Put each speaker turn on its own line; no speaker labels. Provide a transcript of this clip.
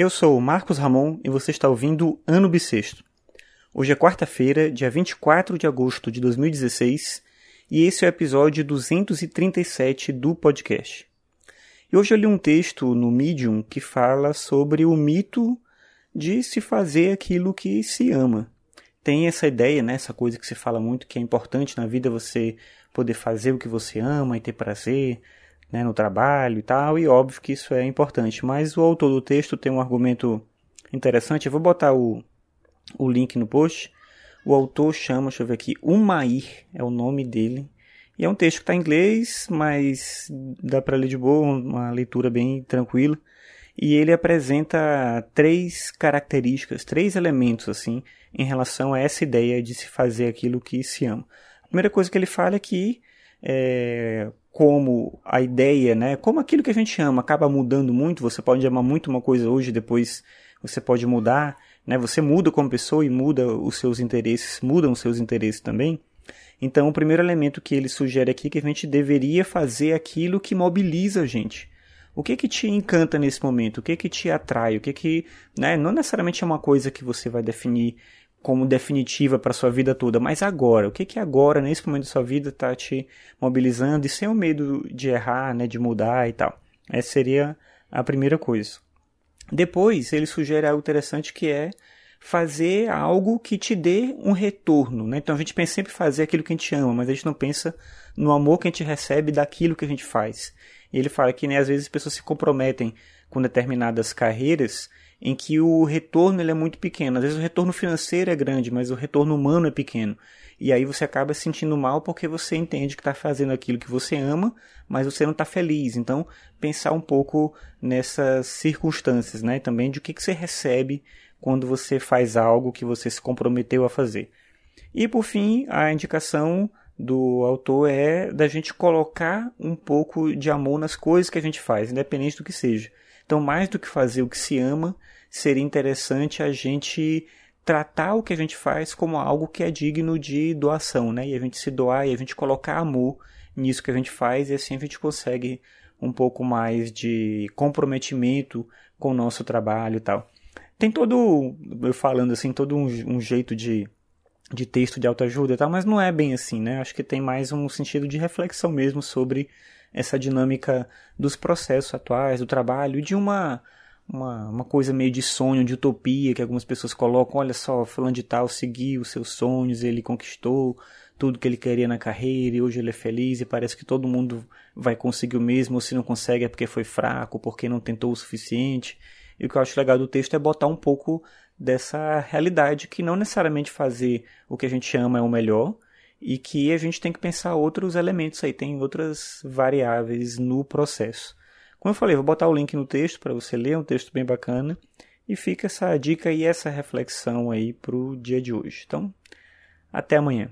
Eu sou o Marcos Ramon e você está ouvindo Ano Bissexto. Hoje é quarta-feira, dia 24 de agosto de 2016, e esse é o episódio 237 do podcast. E hoje eu li um texto no Medium que fala sobre o mito de se fazer aquilo que se ama. Tem essa ideia, né, essa coisa que se fala muito que é importante na vida você poder fazer o que você ama e ter prazer, né, no trabalho e tal, e óbvio que isso é importante. Mas o autor do texto tem um argumento interessante. Eu vou botar o, o link no post. O autor chama, deixa eu ver aqui, Umair é o nome dele. E é um texto que está em inglês, mas dá para ler de boa, uma leitura bem tranquila. E ele apresenta três características, três elementos assim, em relação a essa ideia de se fazer aquilo que se ama. A primeira coisa que ele fala é que é, como a ideia, né, como aquilo que a gente ama acaba mudando muito, você pode amar muito uma coisa hoje, depois você pode mudar, né, você muda como pessoa e muda os seus interesses, mudam os seus interesses também. Então, o primeiro elemento que ele sugere aqui é que a gente deveria fazer aquilo que mobiliza a gente. O que que te encanta nesse momento? O que que te atrai? O que que, né, não necessariamente é uma coisa que você vai definir como definitiva para sua vida toda, mas agora, o que que agora, nesse momento da sua vida, está te mobilizando e sem o medo de errar, né, de mudar e tal. Essa seria a primeira coisa. Depois, ele sugere algo interessante que é fazer algo que te dê um retorno. Né? Então a gente pensa sempre em fazer aquilo que a gente ama, mas a gente não pensa no amor que a gente recebe daquilo que a gente faz. E ele fala que né, às vezes as pessoas se comprometem com determinadas carreiras em que o retorno ele é muito pequeno. Às vezes o retorno financeiro é grande, mas o retorno humano é pequeno. E aí você acaba se sentindo mal porque você entende que está fazendo aquilo que você ama, mas você não está feliz. Então, pensar um pouco nessas circunstâncias, né? Também de o que, que você recebe quando você faz algo que você se comprometeu a fazer. E por fim, a indicação do autor é da gente colocar um pouco de amor nas coisas que a gente faz, independente do que seja. Então, mais do que fazer o que se ama, seria interessante a gente tratar o que a gente faz como algo que é digno de doação, né? E a gente se doar e a gente colocar amor nisso que a gente faz e assim a gente consegue um pouco mais de comprometimento com o nosso trabalho e tal. Tem todo, eu falando assim, todo um, um jeito de, de texto de autoajuda e tal, mas não é bem assim, né? Acho que tem mais um sentido de reflexão mesmo sobre essa dinâmica dos processos atuais, do trabalho e de uma, uma, uma coisa meio de sonho, de utopia que algumas pessoas colocam. Olha só, fulano de tal seguiu os seus sonhos, ele conquistou tudo que ele queria na carreira e hoje ele é feliz e parece que todo mundo vai conseguir o mesmo, ou se não consegue é porque foi fraco, porque não tentou o suficiente. E o que eu acho legal do texto é botar um pouco dessa realidade que não necessariamente fazer o que a gente ama é o melhor, e que a gente tem que pensar outros elementos aí, tem outras variáveis no processo. Como eu falei, vou botar o link no texto para você ler, é um texto bem bacana, e fica essa dica e essa reflexão aí para o dia de hoje. Então, até amanhã.